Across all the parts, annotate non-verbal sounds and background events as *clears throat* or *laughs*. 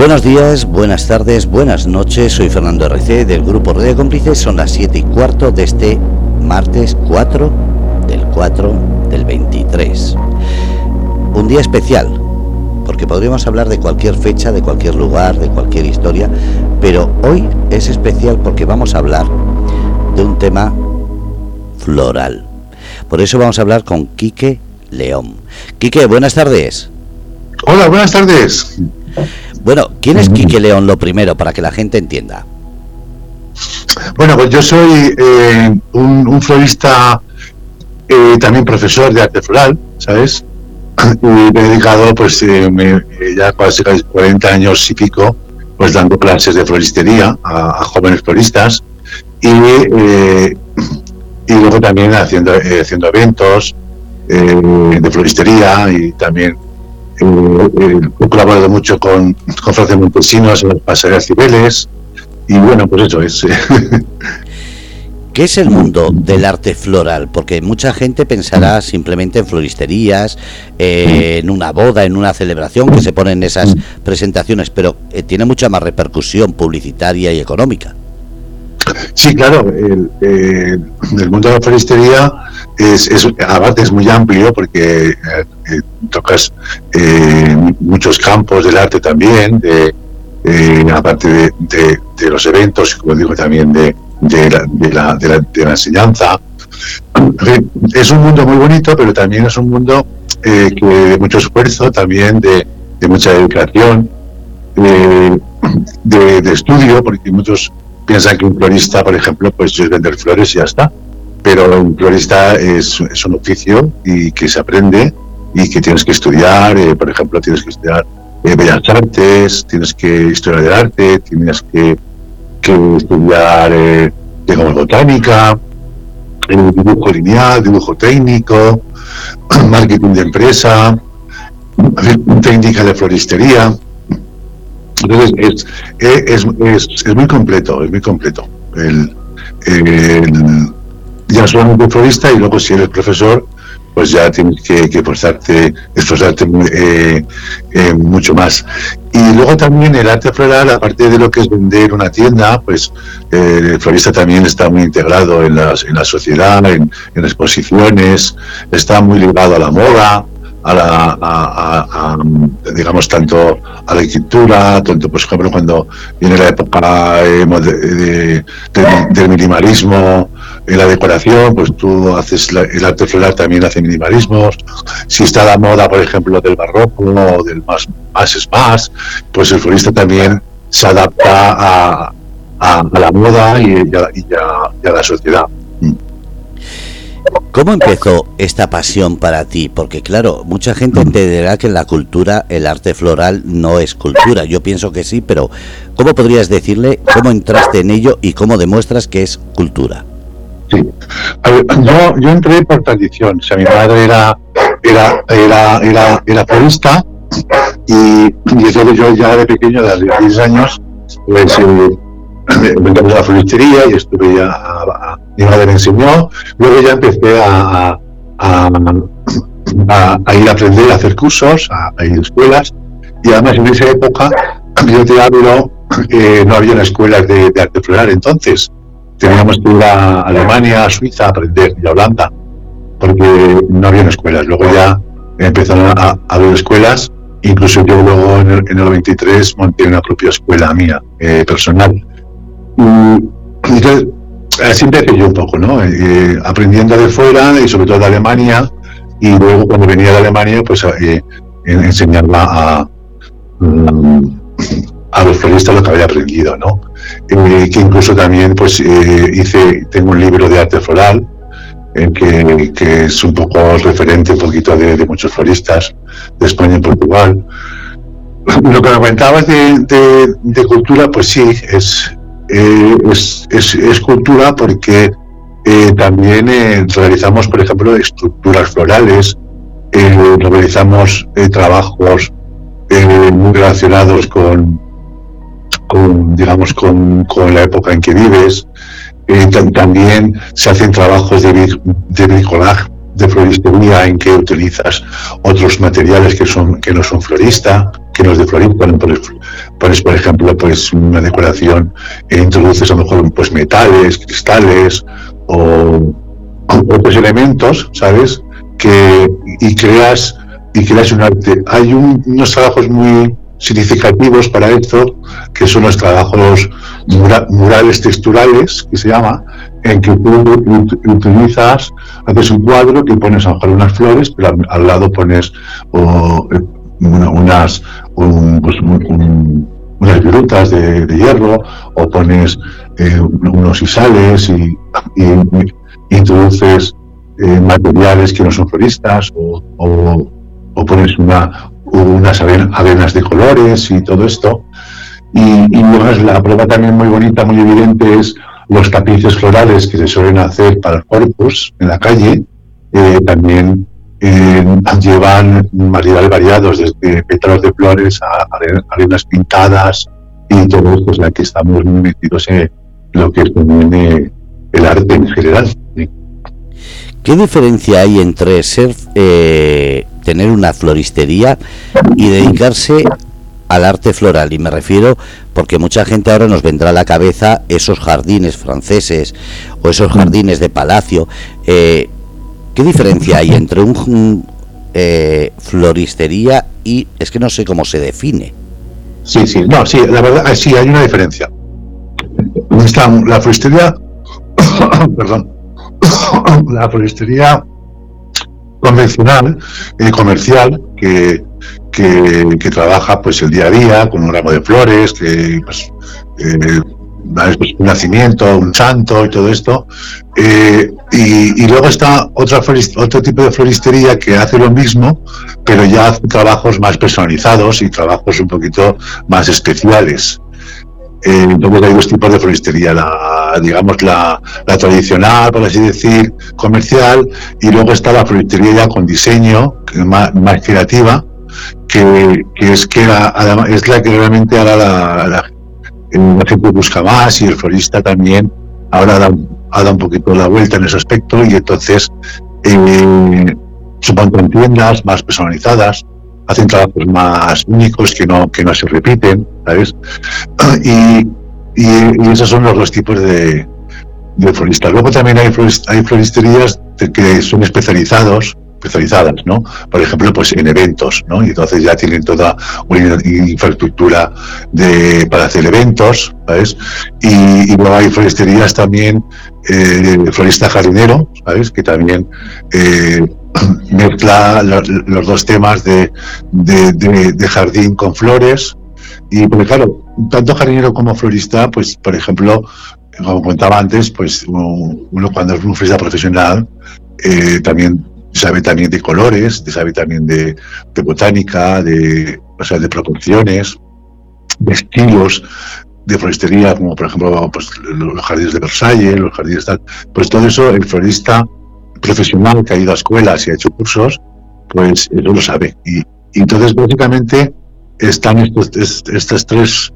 Buenos días, buenas tardes, buenas noches. Soy Fernando RC del grupo Red de Cómplices. Son las 7 y cuarto de este martes 4 del 4 del 23. Un día especial, porque podríamos hablar de cualquier fecha, de cualquier lugar, de cualquier historia, pero hoy es especial porque vamos a hablar de un tema floral. Por eso vamos a hablar con Quique León. Quique, buenas tardes. Hola, buenas tardes. Bueno, ¿quién es Quique León lo primero para que la gente entienda? Bueno, pues yo soy eh, un, florista, eh, también profesor de arte floral, ¿sabes? Y me he dedicado, pues, eh, ya casi 40 años y pico, pues dando clases de floristería a, jóvenes floristas y, y luego también haciendo, haciendo eventos de floristería y también eh, he colaborado mucho con, con Francia Montesinos en las pasarelas Cibeles y bueno, pues eso es. *laughs* ¿Qué es el mundo del arte floral? Porque mucha gente pensará simplemente en floristerías, eh, en una boda, en una celebración que se ponen esas presentaciones, pero eh, tiene mucha más repercusión publicitaria y económica. Sí, claro, el, mundo de la floristería es, es, aparte es muy amplio porque eh, tocas eh, muchos campos del arte también, de, eh, aparte de, de, los eventos, como digo, también de, la, la, la, de, la, enseñanza. Es un mundo muy bonito, pero también es un mundo que de mucho esfuerzo, también de, mucha dedicación, de, estudio, porque muchos piensan que un florista, por ejemplo, pues es vender flores y ya está. Pero un florista es, un oficio y que se aprende y que tienes que estudiar, eh, por ejemplo, tienes que estudiar eh, Bellas Artes, tienes que historia del arte, tienes que, estudiar, eh, digamos, botánica, dibujo lineal, dibujo técnico, *clears throat* marketing de empresa, técnica de floristería. Entonces, es, es, es, muy completo, es muy completo. El, ya solamente florista y luego si eres profesor, pues ya tienes que, que esforzarte, esforzarte eh, eh, mucho más. Y luego también el arte floral, aparte de lo que es vender una tienda, pues eh, el florista también está muy integrado en, las, en la sociedad, en, en exposiciones, está muy ligado a la moda, a la, a, digamos, tanto a la escritura, tanto, por ejemplo, cuando viene la época de, del minimalismo, en la decoración, pues tú haces el arte floral también hace minimalismos. Si está la moda, por ejemplo, del barroco o del más, más es más, pues el florista también se adapta a, a, la moda y, a, la sociedad. ¿Cómo empezó esta pasión para ti? Porque claro, mucha gente entenderá que la cultura el arte floral no es cultura. Yo pienso que sí, pero ¿cómo podrías decirle cómo entraste en ello y cómo demuestras que es cultura? Sí. yo, entré por tradición. O sea, mi madre era, era, florista y, y yo ya de pequeño, de 16 años, pues eh, me encantó la floristería y estuve ya, mi madre me enseñó. Luego ya empecé a, a, ir a aprender a hacer cursos, a, ir a escuelas. Y además en esa época, yo te hablo, eh, no había una escuela de, arte floral entonces teníamos que ir a Alemania, a Suiza a aprender y a Holanda, porque no había escuelas. Luego ya empezaron a, haber escuelas, incluso yo luego en el, en el 23 monté una propia escuela mía, eh, personal. Entonces, así empecé yo un poco, ¿no? Eh, aprendiendo de fuera y sobre todo de Alemania, y luego cuando venía de Alemania, pues eh, enseñarla a... Mm, a los floristas lo que había aprendido, ¿no? Eh, que incluso también pues eh, hice, tengo un libro de arte floral, eh, que, que, es un poco referente un poquito de, muchos floristas de España y Portugal. Lo que me comentabas de, de, cultura, pues sí, es, es, es, es, cultura porque también realizamos, por ejemplo, estructuras florales, realizamos trabajos muy relacionados con, digamos, con, con la época en que vives. Eh, también se hacen trabajos de, de bricolaje, de floristería en que utilizas otros materiales que son que no son florista, que no de florista, pones, por ejemplo pues una decoración e introduces a lo mejor pues metales, cristales o, otros elementos, ¿sabes? Que y creas y creas un arte. Hay unos trabajos muy significativos para esto, que son los trabajos murales texturales, que se llama, en que tú utilizas, haces un cuadro que pones a lo mejor unas flores, pero al, lado pones eh, unas, pues, unas virutas de, hierro, o pones eh, unos isales y, introduces eh, materiales que no son floristas, o, o pones una, unas avenas de colores y todo esto. Y, y la prueba también muy bonita, muy evidente es los tapices florales que se suelen hacer para el corpus en la calle. Eh, también eh, llevan materiales variados, desde pétalos de flores a arenas pintadas y todo esto. O sea que estamos metidos en lo que es también el arte en general. ¿Qué diferencia hay entre ser eh, tener una floristería y dedicarse al arte floral? Y me refiero porque mucha gente ahora nos vendrá a la cabeza esos jardines franceses o esos jardines de palacio. Eh, ¿Qué diferencia hay entre un eh, floristería y es que no sé cómo se define? Sí, sí, no, sí, la verdad, sí, hay una diferencia. Está la floristería, *coughs* perdón, *coughs* la floristería convencional, eh, comercial, que, que, trabaja pues el día a día con un ramo de flores, que pues, eh, un nacimiento, un santo y todo esto. Eh, y, luego está otra otro tipo de floristería que hace lo mismo, pero ya hace trabajos más personalizados y trabajos un poquito más especiales. Eh, entonces hay dos tipos de floristería, la, digamos la, la, por así decir, comercial, y luego está la floristería con diseño, más, más creativa, que, es que la, es la que realmente ahora la, gente busca más y el florista también ahora da, ha un poquito la vuelta en ese aspecto y entonces eh, supongo en tiendas más personalizadas, hacen trabajos más únicos que no, que no se repiten, ¿sabes? *clears throat* Y, y, esos son los dos tipos de, de floristas. Luego también hay, hay floristerías que son especializados, especializadas, ¿no? Por ejemplo, pues en eventos, ¿no? Y entonces ya tienen toda una infraestructura de, para hacer eventos, ¿sabes? Y, luego hay floristerías también, eh, florista jardinero, ¿sabes? Que también eh, mezcla los, dos temas de, jardín con flores. Y porque claro, tanto jardinero como florista, pues por ejemplo, como contaba antes, pues uno, cuando es un florista profesional, eh, también sabe también de colores, sabe también de, botánica, de, o sea, de proporciones, de estilos de floristería, como por ejemplo pues, los jardines de Versalles, los jardines tal. Pues todo eso el florista profesional que ha ido a escuelas y ha hecho cursos, pues eso lo sabe. Y, entonces, básicamente, están estos, estas, tres,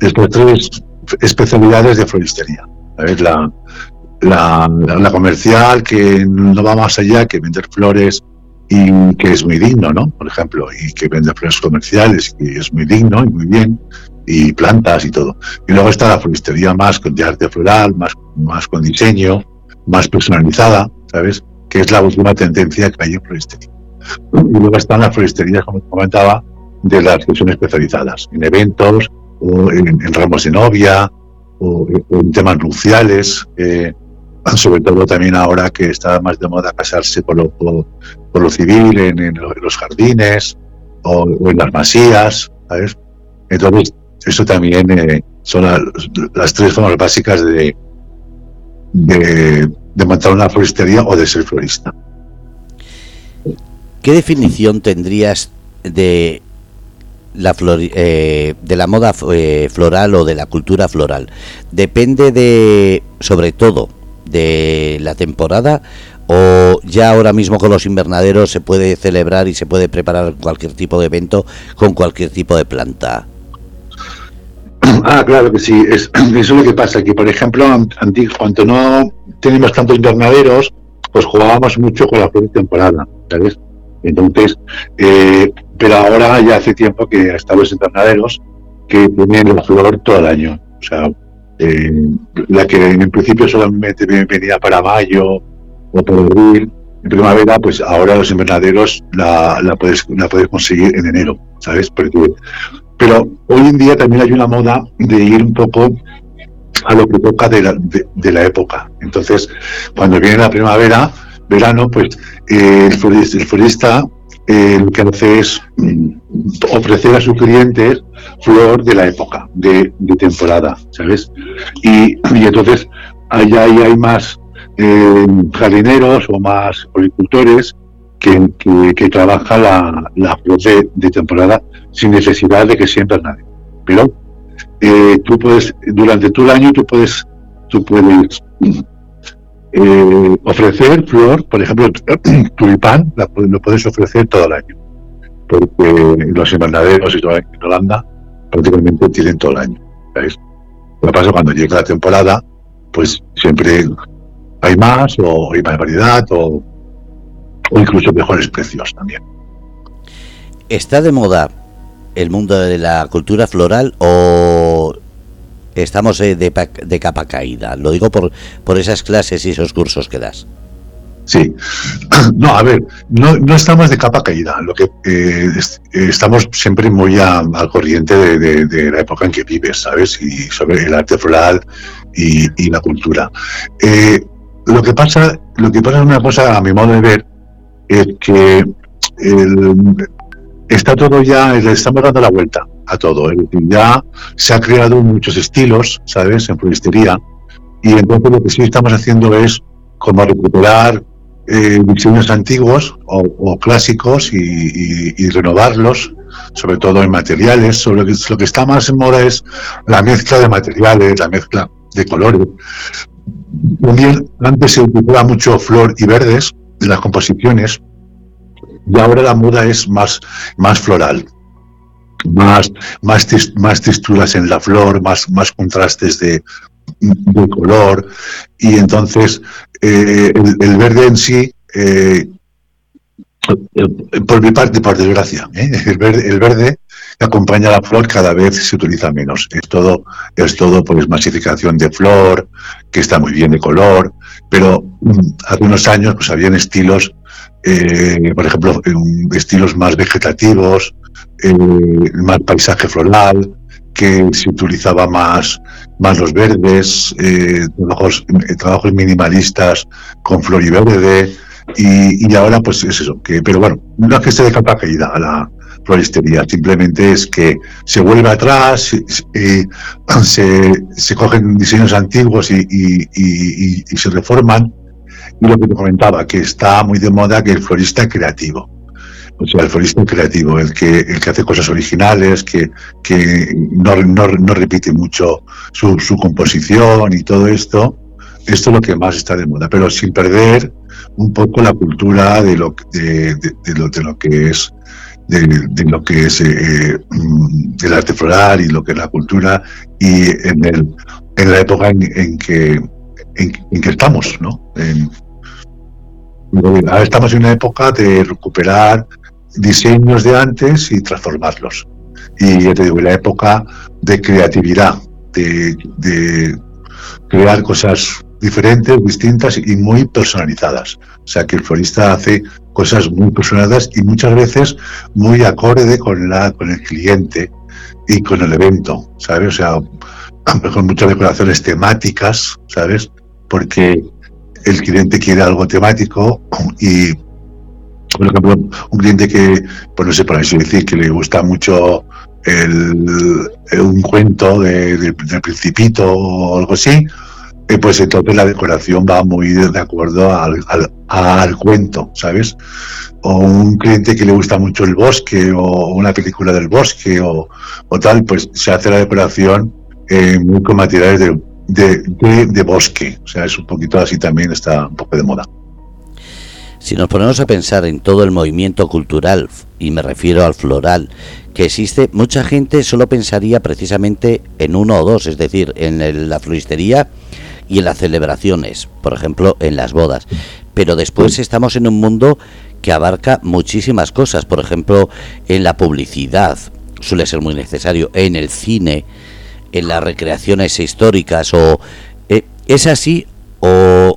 estas tres especialidades de floristería. La, la, la, comercial, que no va más allá que vender flores y que es muy digno, ¿no? Por ejemplo, y que vende flores comerciales, que es muy digno y muy bien, y plantas y todo. Y luego está la floristería más de arte floral, más, más con diseño, más personalizada, ¿sabes? Que es la última tendencia que hay en floristería. Y luego están las floristerías, como comentaba, de las que son especializadas, en eventos, o en, ramos de novia, o, en temas nupciales, eh, sobre todo también ahora que está más de moda casarse por lo, por, lo civil, en, los jardines o, en las masías, ¿sabes? Entonces, eso también eh, son las tres formas básicas de, de, montar una floristería o de ser florista. ¿Qué definición tendrías de la eh, de la moda eh, floral o de la cultura floral? Depende de, sobre todo, de la temporada o ya ahora mismo con los invernaderos se puede celebrar y se puede preparar cualquier tipo de evento con cualquier tipo de planta. Ah, claro que sí. Es, eso *clears throat* es lo que pasa aquí. Por ejemplo, cuando no tenemos tantos invernaderos, pues jugábamos mucho con la flor de temporada, ¿sabes? Entonces, eh, pero ahora ya hace tiempo que están los invernaderos que tienen la flor todo el año. O sea, eh, la que en principio solamente venía para mayo o para abril, en primavera, pues ahora los invernaderos la, la, puedes, la puedes conseguir en enero, ¿sabes? Porque, pero hoy en día también hay una moda de ir un poco a lo que toca de la, de, la época. Entonces, cuando viene la primavera, verano, pues eh, el, florista, eh, lo que hace es mm, ofrecer a sus clientes flor de la época, de, temporada, ¿sabes? Y, y entonces allá hay más eh, jardineros o más agricultores que, trabaja la, la flor de, temporada sin necesidad de que siempre nadie. Pero eh, tú puedes, durante todo el año, tú puedes, tú puedes eh, ofrecer flor, por ejemplo, *clears throat* tulipán, lo puedes ofrecer todo el año, porque los invernaderos y en Holanda prácticamente tienen todo el año. Lo que pasa cuando llega la temporada, pues siempre hay más o hay más variedad o, incluso mejores precios también. ¿Está de moda el mundo de la cultura floral o estamos eh, de, de, capa caída? Lo digo por, por esas clases y esos cursos que das. Sí, *clears throat* no, a ver, no, no estamos de capa caída, lo que eh, estamos siempre muy al corriente de, la época en que vives, ¿sabes? Y sobre el arte floral y, la cultura. Eh, lo que pasa, lo que pasa es una cosa, a mi modo de ver, es que está todo ya, le estamos dando la vuelta a todo. ya se ha creado muchos estilos, ¿sabes?, en floristería. Y entonces lo que sí estamos haciendo es como recuperar eh, diseños antiguos o, clásicos y, renovarlos, sobre todo en materiales. Sobre lo, que, lo que está más en moda es la mezcla de materiales, la mezcla de colores. También antes se utilizaba mucho flor y verdes en las composiciones y ahora la moda es más, más floral, más, más, más texturas en la flor, más, más contrastes de, de color y entonces eh, el, verde en sí eh, por mi parte, por desgracia, ¿eh? el, verde, el verde acompaña a la flor cada vez se utiliza menos. Es todo, es todo pues masificación de flor, que está muy bien de color, pero mm, hace unos años pues habían estilos, eh, por ejemplo, estilos más vegetativos, eh, más paisaje floral, que se utilizaba más, más los verdes, eh, trabajos, trabajos minimalistas con flor y verde, y, ahora pues es eso, que, pero bueno, no es que esté de capa caída a la floristería, simplemente es que se vuelve atrás, se, se, cogen diseños antiguos y, y, se reforman. Y lo que te comentaba, que está muy de moda que el florista creativo. O sea, el florista creativo, el que, el que hace cosas originales, que, que no, no, no repite mucho su, composición y todo esto, esto es lo que más está de moda, pero sin perder un poco la cultura de lo, de, lo, de lo que es de, lo que es eh, mm, el arte floral y lo que es la cultura y en, el, en la época en, que, en, que estamos, ¿no? ahora estamos en una época de recuperar diseños de antes y transformarlos. Y ya te digo, en la época de creatividad, de, de crear cosas diferentes, distintas y muy personalizadas. O sea que el florista hace cosas muy personalizadas y muchas veces muy acorde con, la, con el cliente y con el evento, ¿sabes? O sea, con muchas decoraciones temáticas, ¿sabes? Porque el cliente quiere algo temático y, por ejemplo, un cliente que, pues no sé, por así decir, que le gusta mucho el, un cuento de, del principito o algo así, pues entonces la decoración va muy de acuerdo al, al, cuento, ¿sabes? O un cliente que le gusta mucho el bosque o una película del bosque o, tal, pues se hace la decoración eh, muy con materiales de, de, bosque. O sea, es un poquito así también, está un poco de moda. Si nos ponemos a pensar en todo el movimiento cultural, y me refiero al floral, que existe, mucha gente solo pensaría precisamente en uno o dos, es decir, en la floristería y en las celebraciones, por ejemplo, en las bodas. pero después estamos en un mundo que abarca muchísimas cosas. Por ejemplo, en la publicidad suele ser muy necesario, en el cine, en las recreaciones históricas, o eh, es así, o,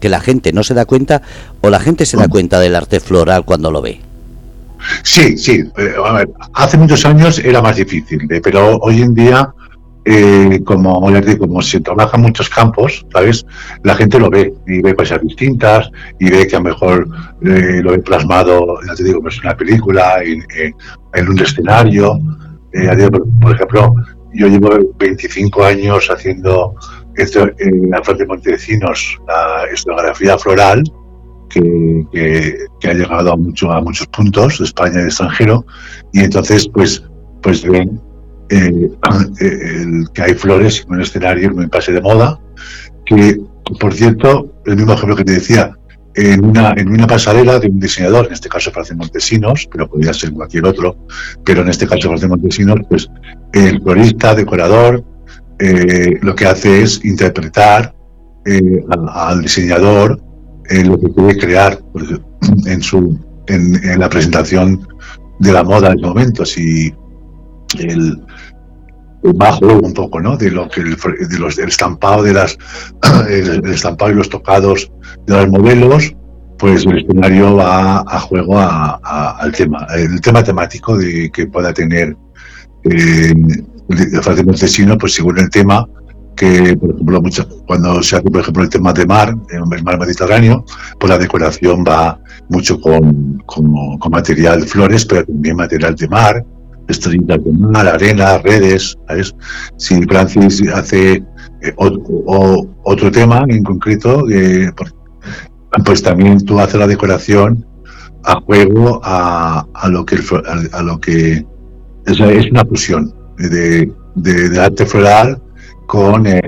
que la gente no se da cuenta, o la gente se da cuenta del arte floral cuando lo ve. Sí, sí. Eh, a ver, hace muchos años era más difícil, eh, pero hoy en día eh, como, como se trabaja en muchos campos, ¿sabes? La gente lo ve y ve cosas distintas y ve que a lo mejor eh, lo ve plasmado, ya te digo, pues en una película, en, un escenario. Eh, por, ejemplo, yo llevo 25 años haciendo esto en la Fuente de Montesinos, la escenografía floral, que, ha llegado a, mucho, a muchos puntos de España y de extranjero, y entonces, pues, pues ven eh, el, que hay flores en un escenario, en un pase de moda, que, por cierto, el mismo ejemplo que te decía, en una, en una pasarela de un diseñador, en este caso Francia Montesinos, pero podría ser cualquier otro, pero en este caso Francia Montesinos, pues el florista, decorador, eh, lo que hace es interpretar eh, al, diseñador lo que quiere crear en, su, en, la presentación de la moda en ese momento. Si el, bajo un poco, ¿no? De lo que de los del estampado de las *clears throat* el, estampado y los tocados de los modelos, pues el escenario va a juego al tema, el tema temático de que pueda tener eh, el Montesino, pues según el tema que, por ejemplo, mucho, cuando se hace, por ejemplo, el tema de mar, el mar Mediterráneo, pues la decoración va mucho con, con, con material flores, pero también material de mar, estrellitas de mar, arena, redes. ¿sabes? Si Francis hace eh, otro, tema en concreto, eh, pues también tú haces la decoración a juego a, a lo que a, lo que es, una fusión de, de, arte floral con, eh,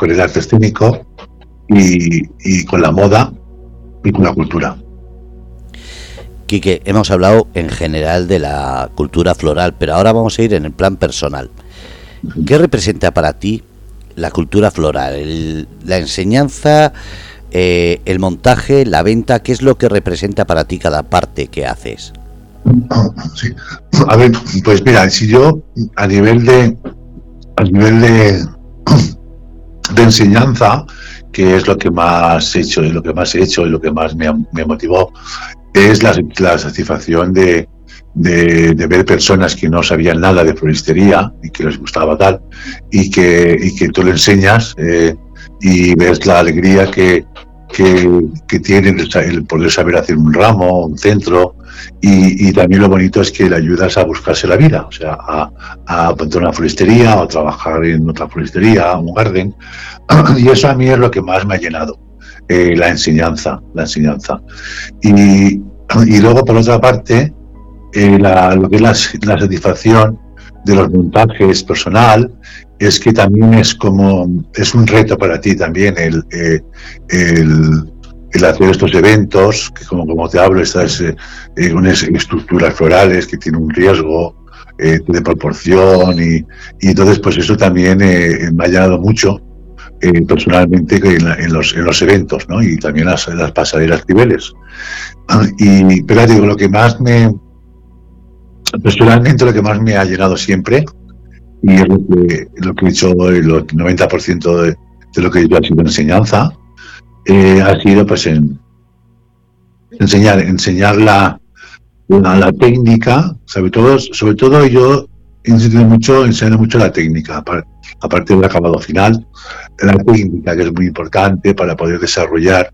el arte escénico y con la moda y con la cultura. Quique, hemos hablado en general de la cultura floral, pero ahora vamos a ir en el plan personal. ¿Qué representa para ti la cultura floral? la enseñanza, eh, el montaje, la venta, ¿qué es lo que representa para ti cada parte que haces? A ver, pues mira, si yo a nivel de a nivel de, de enseñanza, que es lo que más he hecho y lo que más he hecho y lo que más me, me motivó, es la, satisfacción de, de, ver personas que no sabían nada de floristería y que les gustaba tal, y que, y que tú le enseñas eh, y ves la alegría que, que, que tienen el, poder saber hacer un ramo, un centro, y, y, también lo bonito es que le ayudas a buscarse la vida, o sea, a, a una floristería o trabajar en otra floristería, un garden, *clears throat* y eso a mí es lo que más me ha llenado. Eh, la enseñanza, la enseñanza. Y, y luego, por otra parte, eh, la, lo que es la, satisfacción de los montajes personal es que también es como es un reto para ti también el, eh, el, hacer estos eventos como, como te hablo estas unas estructuras florales que tienen un riesgo de proporción y, y, entonces pues eso también me ha llenado mucho eh, personalmente en, los, en los eventos, ¿no? Y también las, las pasarelas cibeles. Y, pero digo, lo que más me, personalmente lo que más me ha llegado siempre, y es lo que, lo que he hecho el 90% de, de, lo que he hecho ha sido enseñanza, eh, ha sido pues en enseñar, enseñar la, la, técnica, sobre todo, sobre todo yo insistido mucho, enseñando mucho la técnica, aparte del acabado final, la técnica, que es muy importante para poder desarrollar,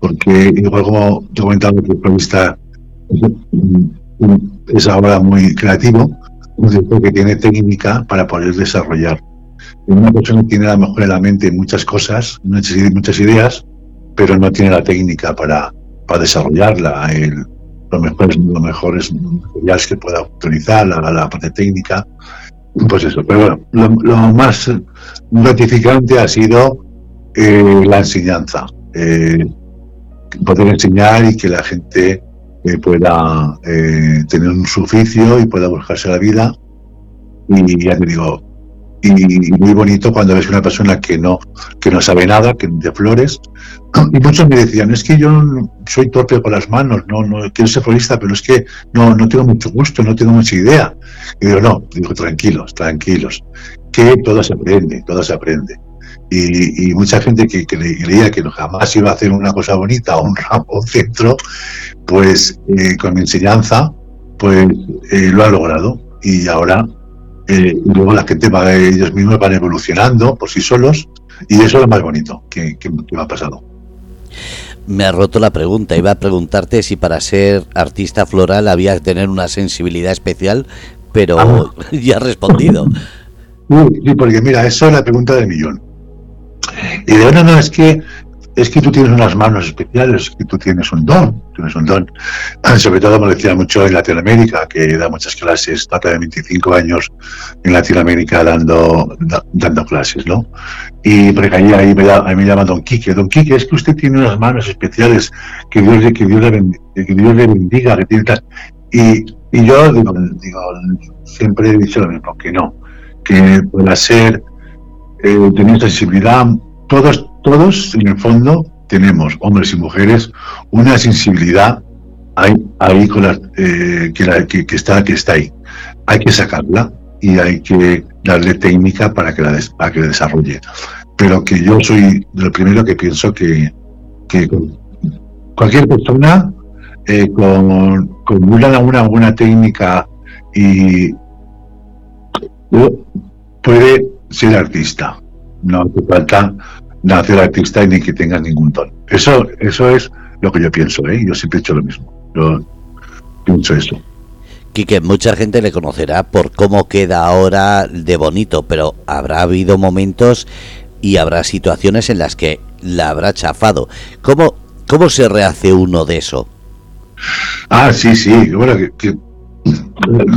porque igual como te he comentado que el periodista es ahora muy creativo, que tiene técnica para poder desarrollar. Una persona tiene a lo mejor en la mente muchas cosas, muchas ideas, pero no tiene la técnica para, para desarrollarla. El, lo mejor, lo mejor es materiales que pueda utilizar, la, parte técnica, pues eso, pero bueno, lo, más gratificante ha sido eh, la enseñanza, eh, poder enseñar y que la gente eh, pueda tener un suficio y pueda buscarse la vida. Y ya te digo, y muy bonito cuando ves una persona que no que no sabe nada que de flores. *clears throat* Y muchos me decían es que yo soy torpe con las manos no no quiero ser florista pero es que no no tengo mucho gusto no tengo mucha idea y digo no digo tranquilos tranquilos que todo se aprende todo se aprende y, mucha gente que, creía que jamás iba a hacer una cosa bonita o un ramo *laughs* un centro pues eh, con mi enseñanza pues eh, lo ha logrado. Y ahora eh, y luego la gente va, ellos mismos van evolucionando por sí solos y eso es lo más bonito que, me ha pasado. Me ha roto la pregunta. Iba a preguntarte si para ser artista floral había que tener una sensibilidad especial, pero ah. *laughs* ya has respondido. Sí, porque mira, eso es la pregunta del millón. Y de no, no, es que es que tú tienes unas manos especiales, que tú tienes un don, tienes un don. *clears throat* Sobre todo me decía mucho en Latinoamérica, que da muchas clases, trata de 25 años en Latinoamérica dando, dando clases, ¿no? Y porque ahí, ahí me, ahí me llama Don Quique. Don Quique, es que usted tiene unas manos especiales, que Dios, que Dios, le, que Dios le bendiga, que y, y yo digo, siempre he dicho lo mismo, que no, que pueda ser, eh, tener sensibilidad, todos todos, en el fondo, tenemos, hombres y mujeres, una sensibilidad ahí, ahí con eh, que, está, que está ahí. Hay que sacarla y hay que darle técnica para que la, para que la desarrolle. Pero que yo soy lo primero que pienso que, que cualquier persona eh, con, con una, una, una técnica y puede ser artista. No hace falta nacer artista y ni que tengas ningún don. Eso, eso es lo que yo pienso, ¿eh? Yo siempre he hecho lo mismo. Yo pienso eso. Quique, mucha gente le conocerá por cómo queda ahora de bonito, pero habrá habido momentos y habrá situaciones en las que la habrá chafado. ¿Cómo, cómo se rehace uno de eso? Ah, sí, sí. Bueno, que,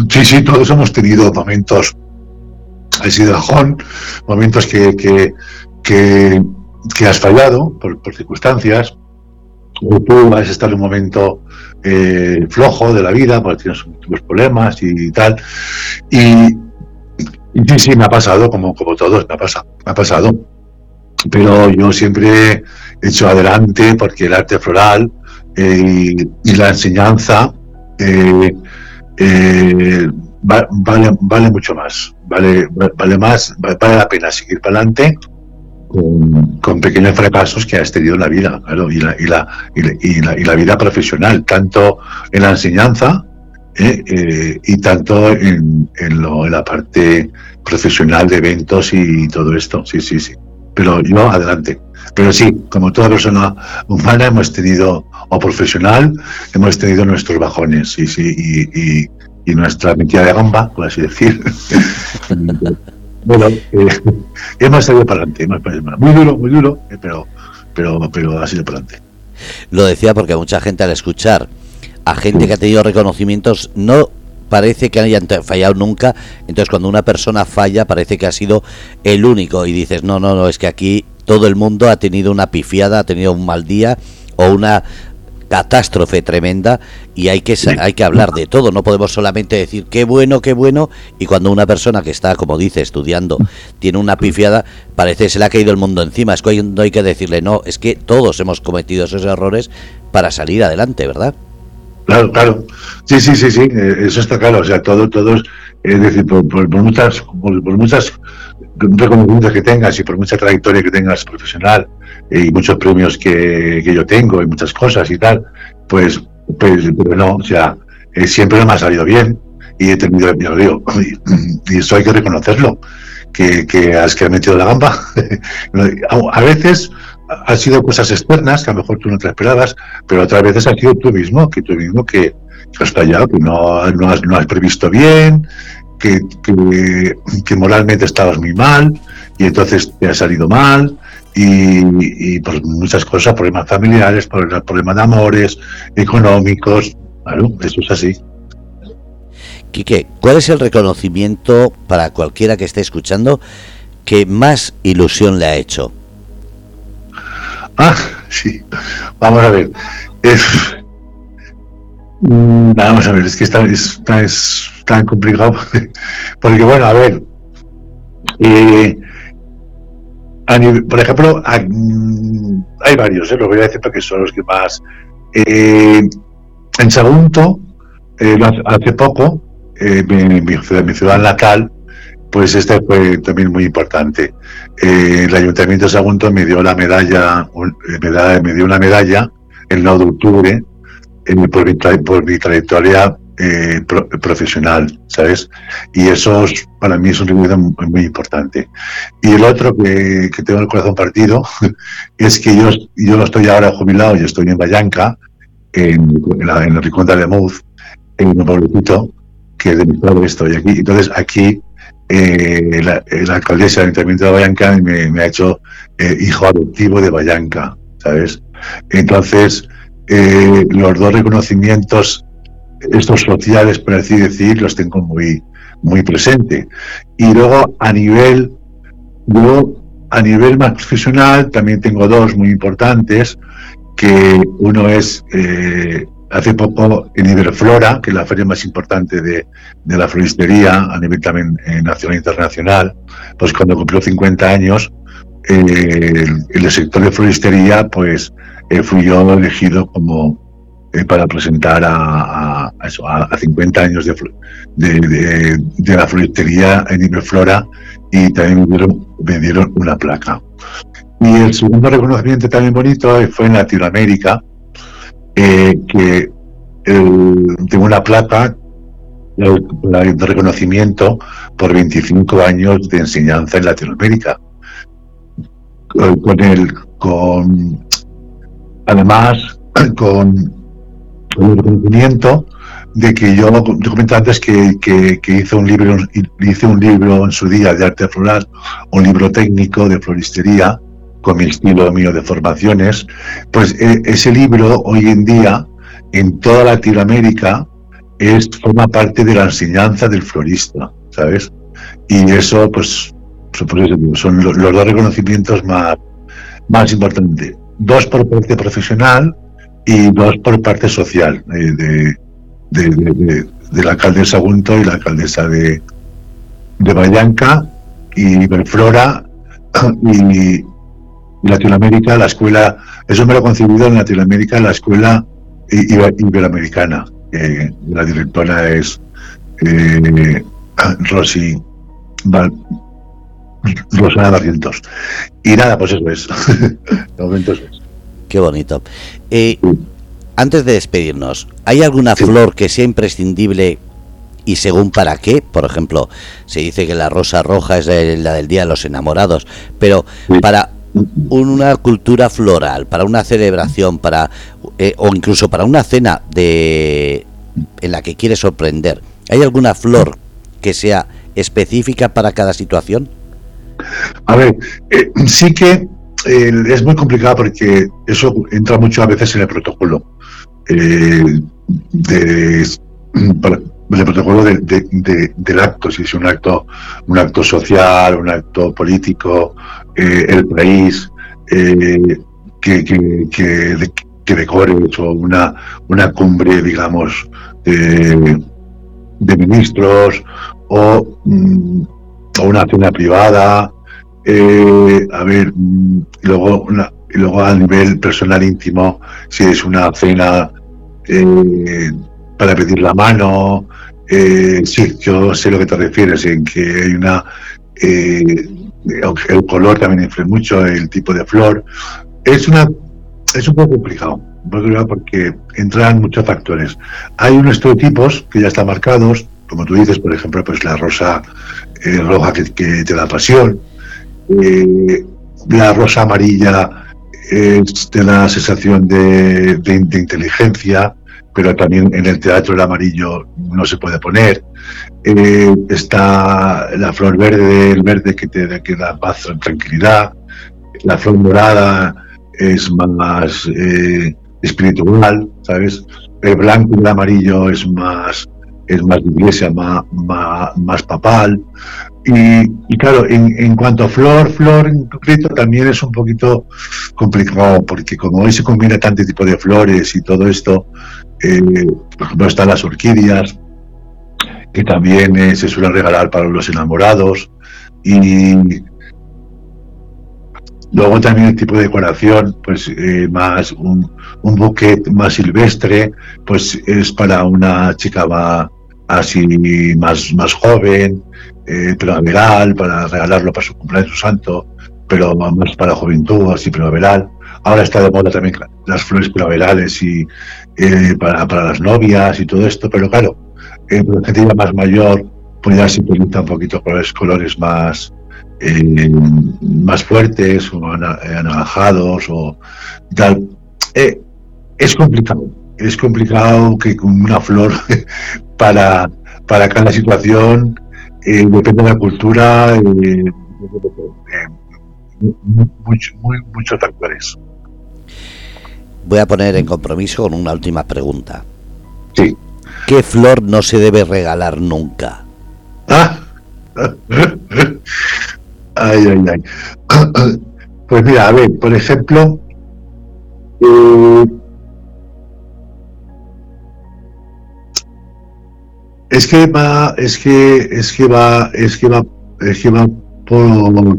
sí, sí, todos hemos tenido momentos ha sido bajón, momentos que, que, que, has fallado por, circunstancias, o tú vas a estar en un momento eh, flojo de la vida, porque tienes muchos problemas y tal. Y, sí, sí, me ha pasado, como, como todos, me ha pasado, ha pasado. Pero yo siempre he hecho adelante porque el arte floral eh, y, la enseñanza eh, vale, vale mucho más, vale, vale más, vale la pena seguir para adelante con, pequeños fracasos que has tenido en la vida, claro, y la, y la, y la, y la, vida profesional, tanto en la enseñanza ¿eh? Eh, y tanto en, en, lo, en la parte profesional de eventos y todo esto. Sí, sí, sí. Pero yo, adelante. Pero sí, como toda persona humana hemos tenido, o profesional, hemos tenido nuestros bajones, sí, sí, y, y, y nuestra mentira de gamba, por así decir. *laughs* bueno, eh, *laughs* hemos salido para adelante, muy duro, muy duro, eh, pero, pero, pero ha sido para adelante. Lo decía porque mucha gente al escuchar a gente que ha tenido reconocimientos no parece que hayan fallado nunca, entonces cuando una persona falla parece que ha sido el único y dices, no, no, no, es que aquí todo el mundo ha tenido una pifiada, ha tenido un mal día o una catástrofe tremenda y hay que hay que hablar de todo. No podemos solamente decir qué bueno qué bueno y cuando una persona que está como dice estudiando tiene una pifiada parece que se le ha caído el mundo encima. Es que no hay que decirle no es que todos hemos cometido esos errores para salir adelante verdad claro claro. Sí sí sí sí eh, eso está claro. O sea todo todos es decir por, muchas por, por muchas reconocimientos que tengas y por mucha trayectoria que tengas profesional y muchos premios que, que yo tengo y muchas cosas y tal, pues, pues no, o sea, eh, siempre me ha salido bien y he tenido, yo digo, y, eso hay que reconocerlo, que, que has que metido la gamba. *laughs* a veces han sido cosas externas que a lo mejor tú no te esperabas, pero otras veces ha sido tú mismo, que tú mismo que, que has fallado, que no, no, has, no has previsto bien, que, que, que, moralmente estabas muy mal y entonces te ha salido mal y, por muchas cosas, problemas familiares, problemas de amores, económicos, claro, eso es así. Quique, ¿cuál es el reconocimiento para cualquiera que esté escuchando que más ilusión le ha hecho? Ah, sí. Vamos a ver. Mm, vamos a ver, es que está, es tan complicado. *laughs* Porque, bueno, a ver, Eh, por ejemplo, mm, hay varios, eh, lo voy a decir porque son los que más. Eh, en Sagunto, eh, hace poco, mi, mi, ciudad natal, pues este fue también muy importante. el Ayuntamiento de Sagunto me dio la medalla, me, dio una medalla el 9 de octubre mi, por mi trayectoria eh, profesional, ¿sabes? Y eso para mí es un recuerdo muy, importante. Y el otro que, tengo el corazón partido *laughs* es que yo, yo estoy ahora jubilado y estoy en Vallanca, en, la, en Rincón de Muz, en un pueblecito que de mi padre estoy aquí. Entonces aquí eh, la, alcaldesa del Ayuntamiento de Vallanca me, ha hecho eh, hijo adoptivo de Vallanca, ¿sabes? Entonces, los dos reconocimientos estos sociales, por así decir, los tengo muy, muy presente. Y luego a nivel, yo a nivel más profesional también tengo dos muy importantes, que uno es eh, hace poco en Iberflora, que es la feria más importante de, de la floristería a nivel también eh, nacional e internacional, pues cuando cumplió 50 años, eh, el, sector de floristería, pues fui yo elegido como eh, para presentar a, a, 50 años de, de, de, la floristería en Iberflora y también me dieron, una placa. Y el segundo reconocimiento también bonito fue en Latinoamérica, eh, que tengo una placa de reconocimiento por 25 años de enseñanza en Latinoamérica. Con el, con, además, con el reconocimiento de que yo, yo comenté antes que, que, hice un libro hice un libro en su día de arte floral, un libro técnico de floristería con mi estilo mío de formaciones, pues e, ese libro hoy en día en toda Latinoamérica es forma parte de la enseñanza del florista, ¿sabes? Y eso pues son los, los dos reconocimientos más, más importantes. Dos por parte profesional y dos por parte social eh, de, de, la alcaldesa Gunto y la alcaldesa de, de Vallanca y Belflora *clears throat* y, Latinoamérica, la escuela, eso me lo he concebido en Latinoamérica, la escuela iberoamericana. la directora es eh, *clears throat* Rosy Rosana Barrientos. Y nada, pues eso es. *laughs* de momento eso es. Qué bonito. Eh, antes de despedirnos, ¿hay alguna flor que sea imprescindible y según para qué? Por ejemplo, se dice que la rosa roja es la del Día de los Enamorados, pero para una cultura floral, para una celebración, para eh, o incluso para una cena de en la que quieres sorprender, ¿hay alguna flor que sea específica para cada situación? A ver, eh, sí que es muy complicado porque eso entra mucho a veces en el protocolo. Eh, de, el protocolo del acto, si es un acto, un acto social, un acto político, eh, el país, eh, que, que, que, decores o una, una cumbre, digamos, de, ministros o, mm, o una cena privada, eh, a ver, mm, luego, y luego a nivel personal íntimo, si es una cena eh, para pedir la mano, eh, sí, yo sé lo que te refieres, en que hay una... Eh, el color también influye mucho, el tipo de flor. Es, una, es un poco complicado, porque entran muchos factores. Hay unos estereotipos que ya están marcados, como tú dices, por ejemplo, pues la rosa roja que, que, te da pasión, eh, la rosa amarilla es de la sensación de, inteligencia, pero también en el teatro el amarillo no se puede poner. Eh, está la flor verde, el verde que te da paz, tranquilidad. La flor morada es más eh, espiritual, ¿sabes? El blanco y el amarillo es más es más iglesia, más, más papal. Y, claro, en, cuanto a flor, flor en concreto también es un poquito complicado, porque como hoy se combina tanto tipo de flores y todo esto, eh, por ejemplo, están las orquídeas, que también eh, se suelen regalar para los enamorados y luego también el tipo de decoración pues eh, más un, un bouquet más silvestre pues es para una chica más así más más joven eh, primaveral para regalarlo para su cumpleaños santo pero más para juventud así primaveral ahora está de moda también las flores primaverales y eh, para, para las novias y todo esto pero claro eh, la gente más mayor pues ya se pinta un poquito colores, colores más, eh, más fuertes o anaranjados o tal. Es complicado, es complicado que con una flor *laughs* para, para cada situación, eh, depende de la cultura, eh, mucho, muy, muchos factores. Voy a poner en compromiso con una última pregunta. Sí. ¿Qué flor no se debe regalar nunca? Ah. *laughs* Ay, ay, ay. *clears throat* Pues mira, a ver, por ejemplo, eh, es que va, es que, es que va, es que va, es que va por,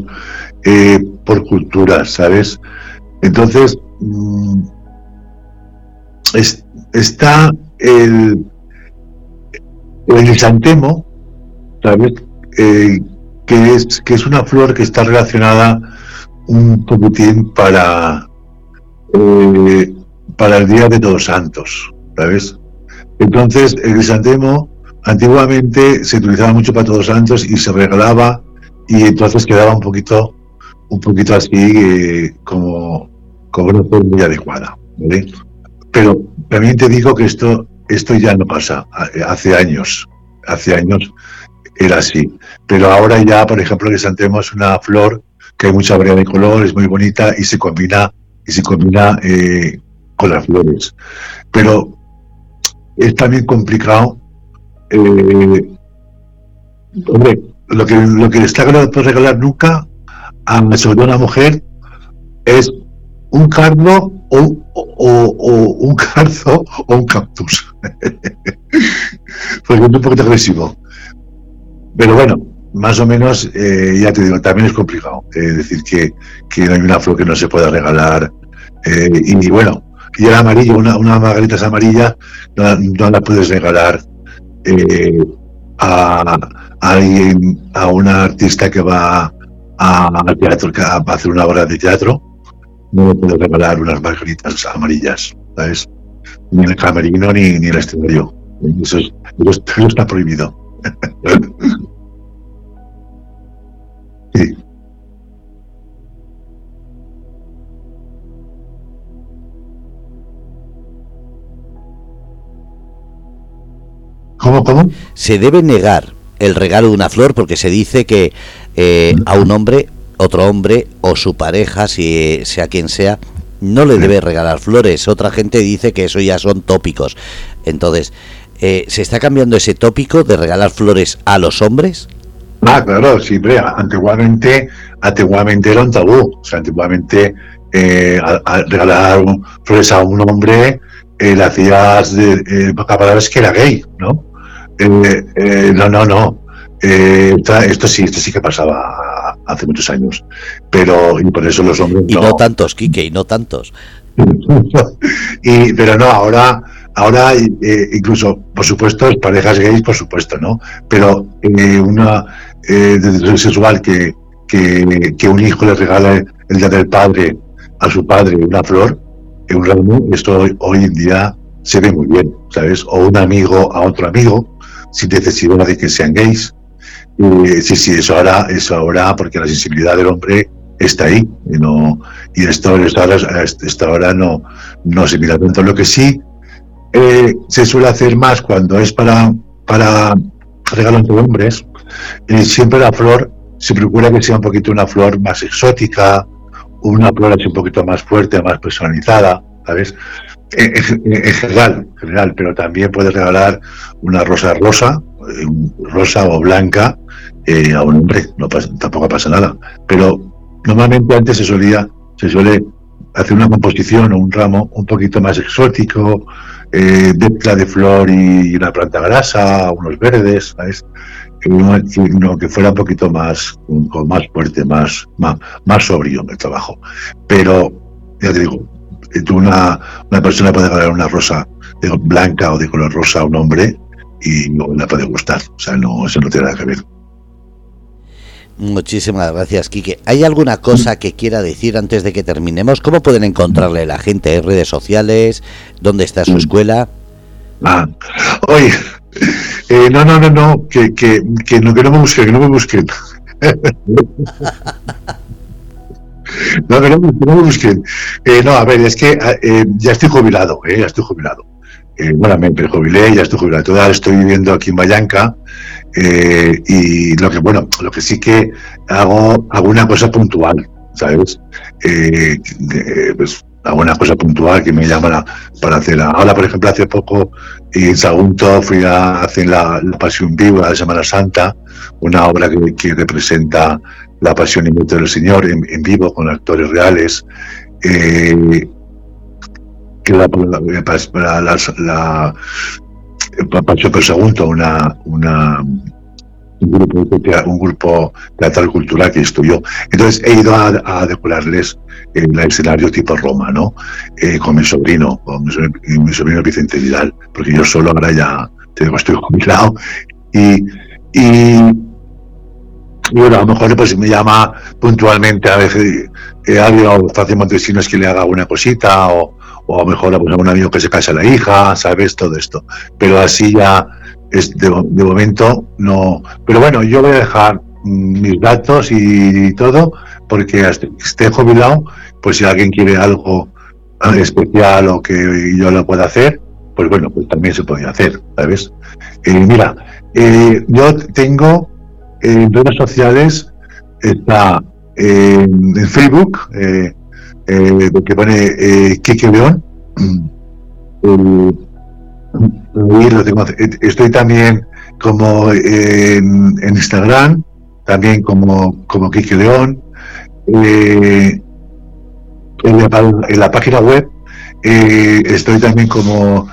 eh, por culturas, ¿sabes? Entonces, mm, es, está el, el ¿sabes? Eh, que es, que es una flor que está relacionada un poquitín para, eh, para el Día de Todos Santos, ¿sabes? Entonces, el crisantemo antiguamente se utilizaba mucho para Todos Santos y se regalaba y entonces quedaba un poquito, un poquito así eh, como, una flor muy adecuada, ¿vale? Pero también te digo que esto, esto ya no pasa, hace años, hace años era así. Pero ahora ya, por ejemplo, el crisantemo es una flor que hay mucha variedad de color, es muy bonita y se combina y se combina eh, con las flores. Pero es también complicado. Eh, hombre, lo que lo que está no puede regalar nunca a una mujer es un cardo o, o, un cardo o un cactus. *laughs* Porque es un poquito agresivo. Pero bueno, más o menos, eh, ya te digo, también es complicado. Eh, decir, que, que, no hay una flor que no se pueda regalar. Eh, y, bueno, y el amarillo, una, una margarita amarilla, no, no, la puedes regalar a, a, alguien, a una artista que va al teatro, a hacer una obra de teatro. No le puedes regalar unas margaritas amarillas, ¿sabes? Ni el camerino ni, ni el escenario. Eso, eso está prohibido. *laughs* ¿Cómo, cómo? Se debe negar el regalo de una flor porque se dice que eh, a un hombre, otro hombre o su pareja, si sea quien sea, no le debe regalar flores. Otra gente dice que eso ya son tópicos. Entonces, eh, ¿se está cambiando ese tópico de regalar flores a los hombres? Ah, claro, siempre. Antiguamente, antiguamente era un tabú. O sea, antiguamente eh, regalar flores a un hombre eh, le hacías de, eh, palabras que era gay, ¿no? Eh, no, no, no. esto sí, esto sí que pasaba hace muchos años. Pero, y por eso los hombres. Y no, tantos, Quique, y no tantos. *laughs* y, pero no, ahora Ahora, eh, incluso, por supuesto, parejas gays, por supuesto, ¿no? Pero eh, una eh, sexual que, que, un hijo le regala el día del padre a su padre una flor, un ramo, esto hoy, en día se ve muy bien, ¿sabes? O un amigo a otro amigo, sin necesidad de que sean gays. sí, sí, eso ahora, eso ahora, porque la sensibilidad del hombre está ahí, y, no, y esto, esto ahora no, no se mira tanto. Lo que sí eh, se suele hacer más cuando es para, para regalos de hombres. Y siempre la flor se procura que sea un poquito una flor más exótica, una flor así un poquito más fuerte, más personalizada, ¿sabes? En, general, general, pero también puedes regalar una rosa rosa, eh, rosa o blanca eh, a un hombre, no tampoco pasa nada. Pero normalmente antes se solía, se suele hacer una composición o un ramo un poquito más exótico, eh, de flor y una planta grasa, unos verdes, ¿sabes? No, que fuera un poquito más, más fuerte, más, más, más sobrio el trabajo. Pero, ya te digo, tú una, una persona puede ganar una rosa de blanca o de color rosa a un hombre y no le puede gustar. O sea, no, eso no tiene nada que ver. Muchísimas gracias, Quique. ¿Hay alguna cosa que quiera decir antes de que terminemos? ¿Cómo pueden encontrarle la gente en redes sociales? ¿Dónde está su escuela? Ah, oye, eh, no, no, no, no, que, que, que, no, que no me busquen, que no me busquen. *laughs* no, no, me busquen. Eh, no, a ver, es que eh, ya estoy jubilado, eh, ya estoy jubilado. bueno, me prejubilé, ya estoy jubilado. Todavía estoy viviendo aquí en Vallanca eh, y lo que, bueno, lo que sí que hago, alguna cosa puntual, ¿sabes? Eh, pues alguna cosa puntual que me llama para hacer. Ahora, por ejemplo, hace poco en Sagunto fui a hacer la, Pasión Viva de Semana Santa, una obra que, representa la pasión y muerte del Señor en, vivo con actores reales. Eh, que la, para, la, la, Pacho Segundo, una, una, un grupo, un grupo teatral cultural que estudió. Entonces he ido a, decorarles el escenario tipo Roma, ¿no? Eh, con mi sobrino, con mi sobrino, Vicente Vidal, porque yo solo ahora ya te digo, estoy jubilado. Y, y, bueno, a lo mejor pues me llama puntualmente a veces eh, alguien o Francis Montesinos que le haga una cosita o, o a lo mejor pues, un amigo que se casa la hija, ¿sabes? Todo esto. Pero así ya es de, momento no. Pero bueno, yo voy a dejar mm, mis datos y, todo, porque hasta que esté jubilado, pues si alguien quiere algo ah, especial o que yo lo pueda hacer, pues bueno, pues también se podría hacer, ¿sabes? Eh, mira, eh, yo tengo en redes sociales, está en Facebook, eh, eh, que pone eh, Kike León. *clears throat* Estoy también como en, Instagram, también como, como Kike León. Eh, en, la, página web eh, estoy también como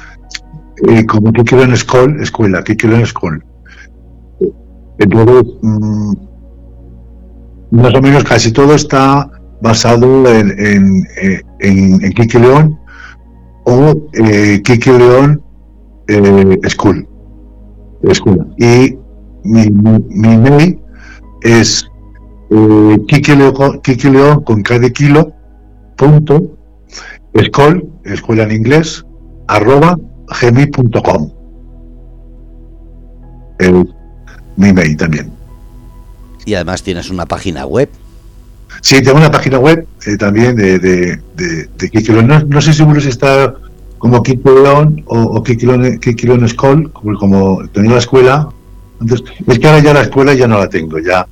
eh, como Kike León School, escuela, Kike León School. Entonces, mm, más o menos casi todo está basado en, en, en, en Kiki León o eh, Kiki León eh, School. Escuela. Y mi, mi, mail es eh, Kiki, León, León con cada kilo punto school, escuela en inglés, arroba gmail.com. Mi mail también. Y además tienes una página web. Sí, tengo una página web eh, también de, de, de, No, no, sé seguro si está como Kike León o, o León, School, como, tenía la escuela. Entonces, es que ahora ya la escuela ya no la tengo, ya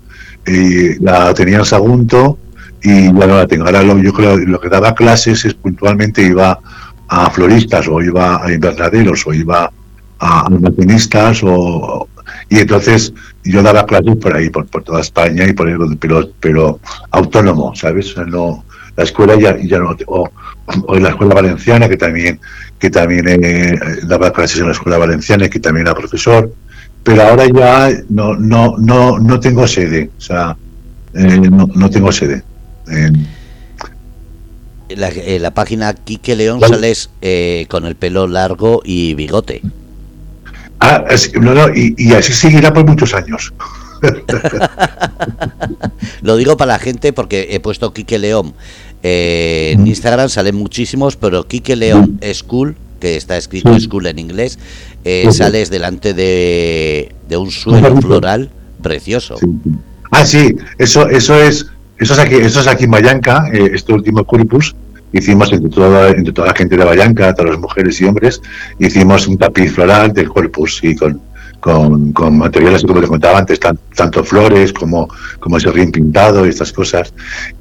la tenía en Sagunto y ya no la tengo. Ahora lo, yo creo lo que daba clases es puntualmente iba a floristas o iba a invernaderos o iba a almacenistas o, y entonces yo daba clases por ahí, por, toda España, y por pero, pero autónomo, ¿sabes? no, la escuela ya, ya no, o la escuela valenciana, que también, que también eh, daba clases en la escuela valenciana, que también era profesor, pero ahora ya no, no, no, no tengo sede, o sea, eh, no, no tengo sede. La, en la página Quique León sales eh, con el pelo largo y bigote. Ah, no, no, y, así seguirá por muchos años. *laughs* Lo digo para la gente porque he puesto Quique León. Eh, en Instagram salen muchísimos, pero Quique León School, que está escrito School en inglés, eh, sales delante de, un suelo floral precioso. Ah, sí, eso, eso es, eso es aquí, eso es aquí en Mayanca, eh, este último corpus hicimos entre toda, entre toda la gente de Vallanca, todas las mujeres y hombres, hicimos un tapiz floral del corpus y con, con, con materiales, como te contaba antes, tanto flores como, como ese río pintado y estas cosas.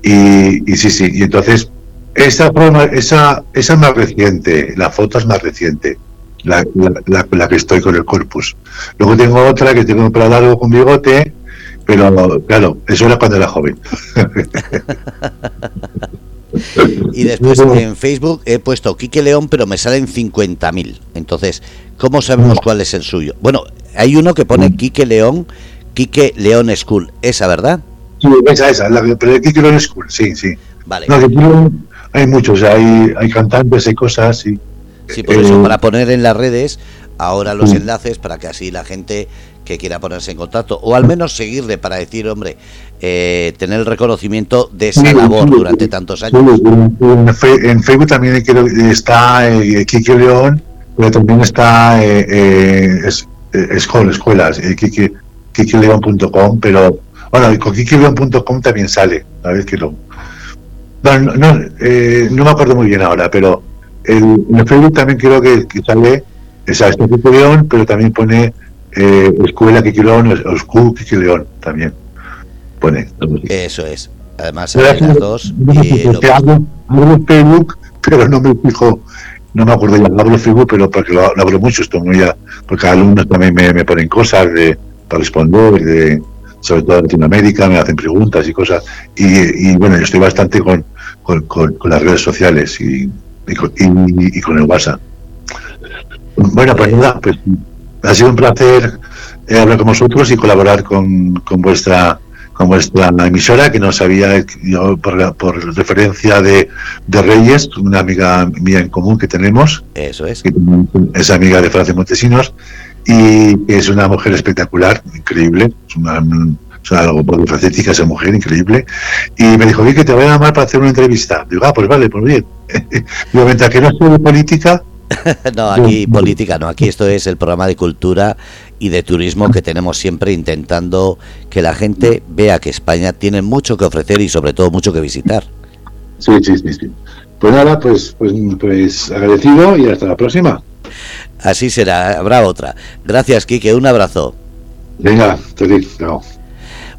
Y, y sí, sí, y entonces, esa, esa, esa es más reciente, la foto es más reciente. La, la, la, que estoy con el corpus. Luego tengo otra que tengo un pelo largo con bigote, pero claro, eso era cuando era joven. *laughs* Y después en Facebook he puesto Quique León, pero me salen 50.000. Entonces, ¿cómo sabemos cuál es el suyo? Bueno, hay uno que pone Quique León, Quique León School. ¿Esa, verdad? Sí, esa, esa, la pero Quique León School, sí, sí. Vale. No, hay muchos, hay, hay cantantes, hay cosas, sí. Sí, por eso, eh, para poner en las redes ahora los enlaces para que así la gente que quiera ponerse en contacto o al menos seguirle para decir, hombre, eh, tener el reconocimiento de esa labor durante tantos años. En Facebook también está eh, Kiki León, pero también está eh, eh es, escuelas, eh, kikileón.com, pero bueno, con kikileón.com también sale, ¿sabes? Que lo, no, no, no me acuerdo muy bien ahora, pero el, en Facebook también creo que, que sale esa es León, pero también pone eh, Escuela Kiki León, o School Kiki León también. Pone. Eso es. Además, hay las dos. Y hablo, Facebook, pero no me fijo, no me acuerdo ya, hablo Facebook, pero porque lo, hablo mucho, esto muy ya, porque alumnos también me, me ponen cosas de, para responder, de, sobre todo de Latinoamérica, me hacen preguntas y cosas. Y, y bueno, yo estoy bastante con, con, con, las redes sociales y, y, con, y, con el WhatsApp. Bueno, pues nada, pues ha sido un placer eh, hablar con vosotros y colaborar con, con vuestra con vuestra emisora, que no sabía, yo por, por referencia de, de, Reyes, una amiga mía en común que tenemos. Eso es. es amiga de Francia Montesinos y es una mujer espectacular, increíble. Es una, es algo polifacética esa mujer, increíble. Y me dijo, que te voy a llamar para hacer una entrevista. Digo, ah, pues vale, pues bien. *laughs* Digo, mientras que no sea de política, *laughs* no, aquí política no, aquí esto es el programa de cultura y de turismo que tenemos siempre intentando que la gente vea que España tiene mucho que ofrecer y sobre todo mucho que visitar. Sí, sí, sí. sí. Pues nada, pues, pues, pues agradecido y hasta la próxima. Así será, habrá otra. Gracias, Quique, un abrazo. Venga, feliz, chao.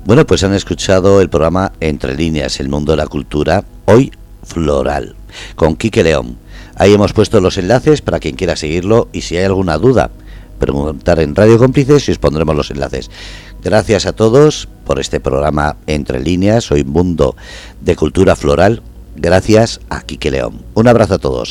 Bueno, pues han escuchado el programa Entre líneas, el mundo de la cultura, hoy floral, con Quique León. Ahí hemos puesto los enlaces para quien quiera seguirlo y si hay alguna duda, preguntar en Radio Cómplices y os pondremos los enlaces. Gracias a todos por este programa Entre Líneas, hoy Mundo de Cultura Floral. Gracias a Quique León. Un abrazo a todos.